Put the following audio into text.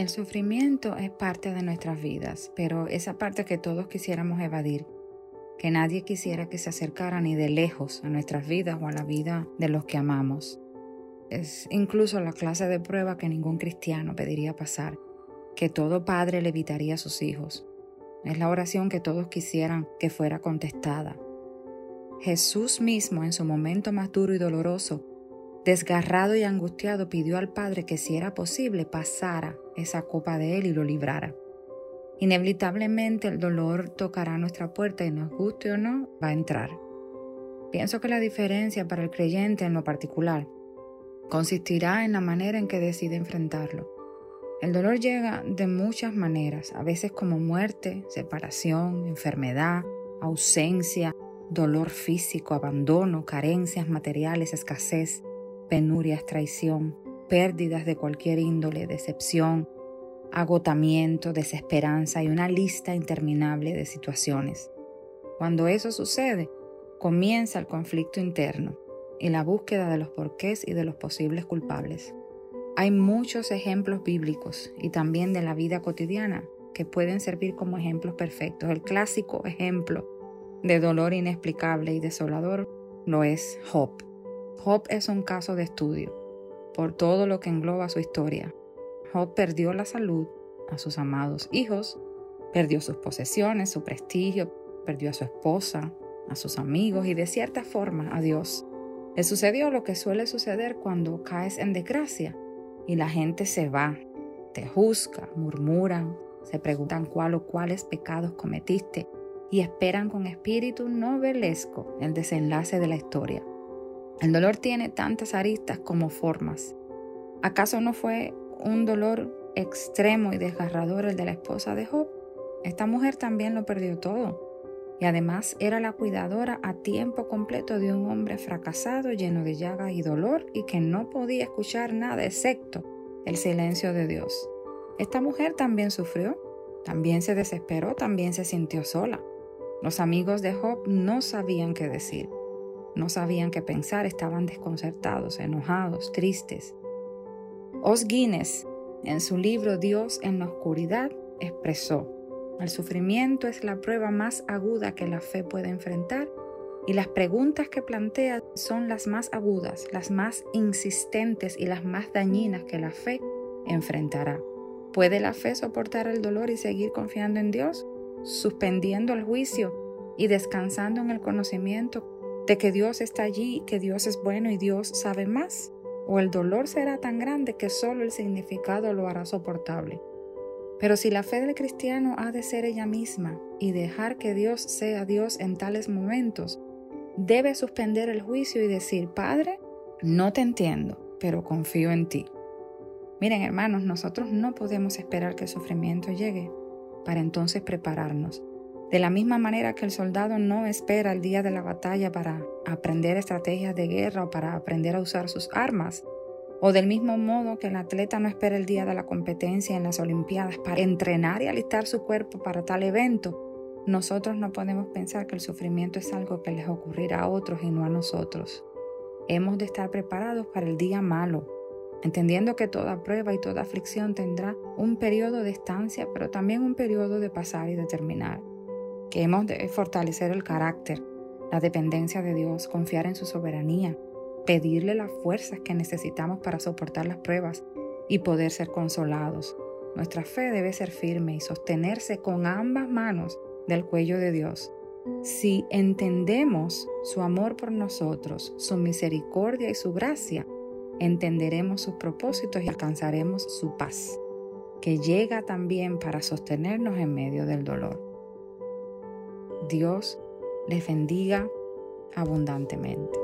El sufrimiento es parte de nuestras vidas, pero esa parte que todos quisiéramos evadir, que nadie quisiera que se acercara ni de lejos a nuestras vidas o a la vida de los que amamos. Es incluso la clase de prueba que ningún cristiano pediría pasar, que todo padre le evitaría a sus hijos. Es la oración que todos quisieran que fuera contestada. Jesús mismo en su momento más duro y doloroso Desgarrado y angustiado, pidió al Padre que si era posible pasara esa copa de él y lo librara. Inevitablemente el dolor tocará nuestra puerta y nos guste o no, va a entrar. Pienso que la diferencia para el creyente en lo particular consistirá en la manera en que decide enfrentarlo. El dolor llega de muchas maneras, a veces como muerte, separación, enfermedad, ausencia, dolor físico, abandono, carencias materiales, escasez penurias, traición, pérdidas de cualquier índole, decepción, agotamiento, desesperanza y una lista interminable de situaciones. Cuando eso sucede, comienza el conflicto interno y la búsqueda de los porqués y de los posibles culpables. Hay muchos ejemplos bíblicos y también de la vida cotidiana que pueden servir como ejemplos perfectos. El clásico ejemplo de dolor inexplicable y desolador lo es Job. Job es un caso de estudio por todo lo que engloba su historia. Job perdió la salud, a sus amados hijos, perdió sus posesiones, su prestigio, perdió a su esposa, a sus amigos y de cierta forma a Dios. Le sucedió lo que suele suceder cuando caes en desgracia y la gente se va, te juzga, murmuran, se preguntan cuál o cuáles pecados cometiste y esperan con espíritu novelesco el desenlace de la historia. El dolor tiene tantas aristas como formas. ¿Acaso no fue un dolor extremo y desgarrador el de la esposa de Job? Esta mujer también lo perdió todo y además era la cuidadora a tiempo completo de un hombre fracasado, lleno de llagas y dolor y que no podía escuchar nada excepto el silencio de Dios. Esta mujer también sufrió, también se desesperó, también se sintió sola. Los amigos de Job no sabían qué decir. No sabían qué pensar, estaban desconcertados, enojados, tristes. Os Guinness, en su libro Dios en la oscuridad, expresó, el sufrimiento es la prueba más aguda que la fe puede enfrentar y las preguntas que plantea son las más agudas, las más insistentes y las más dañinas que la fe enfrentará. ¿Puede la fe soportar el dolor y seguir confiando en Dios, suspendiendo el juicio y descansando en el conocimiento de que Dios está allí, que Dios es bueno y Dios sabe más, o el dolor será tan grande que solo el significado lo hará soportable. Pero si la fe del cristiano ha de ser ella misma y dejar que Dios sea Dios en tales momentos, debe suspender el juicio y decir, Padre, no te entiendo, pero confío en ti. Miren hermanos, nosotros no podemos esperar que el sufrimiento llegue para entonces prepararnos. De la misma manera que el soldado no espera el día de la batalla para aprender estrategias de guerra o para aprender a usar sus armas, o del mismo modo que el atleta no espera el día de la competencia en las Olimpiadas para entrenar y alistar su cuerpo para tal evento, nosotros no podemos pensar que el sufrimiento es algo que les ocurrirá a otros y no a nosotros. Hemos de estar preparados para el día malo, entendiendo que toda prueba y toda aflicción tendrá un periodo de estancia, pero también un periodo de pasar y de terminar que hemos de fortalecer el carácter, la dependencia de Dios, confiar en su soberanía, pedirle las fuerzas que necesitamos para soportar las pruebas y poder ser consolados. Nuestra fe debe ser firme y sostenerse con ambas manos del cuello de Dios. Si entendemos su amor por nosotros, su misericordia y su gracia, entenderemos sus propósitos y alcanzaremos su paz, que llega también para sostenernos en medio del dolor. Dios les bendiga abundantemente.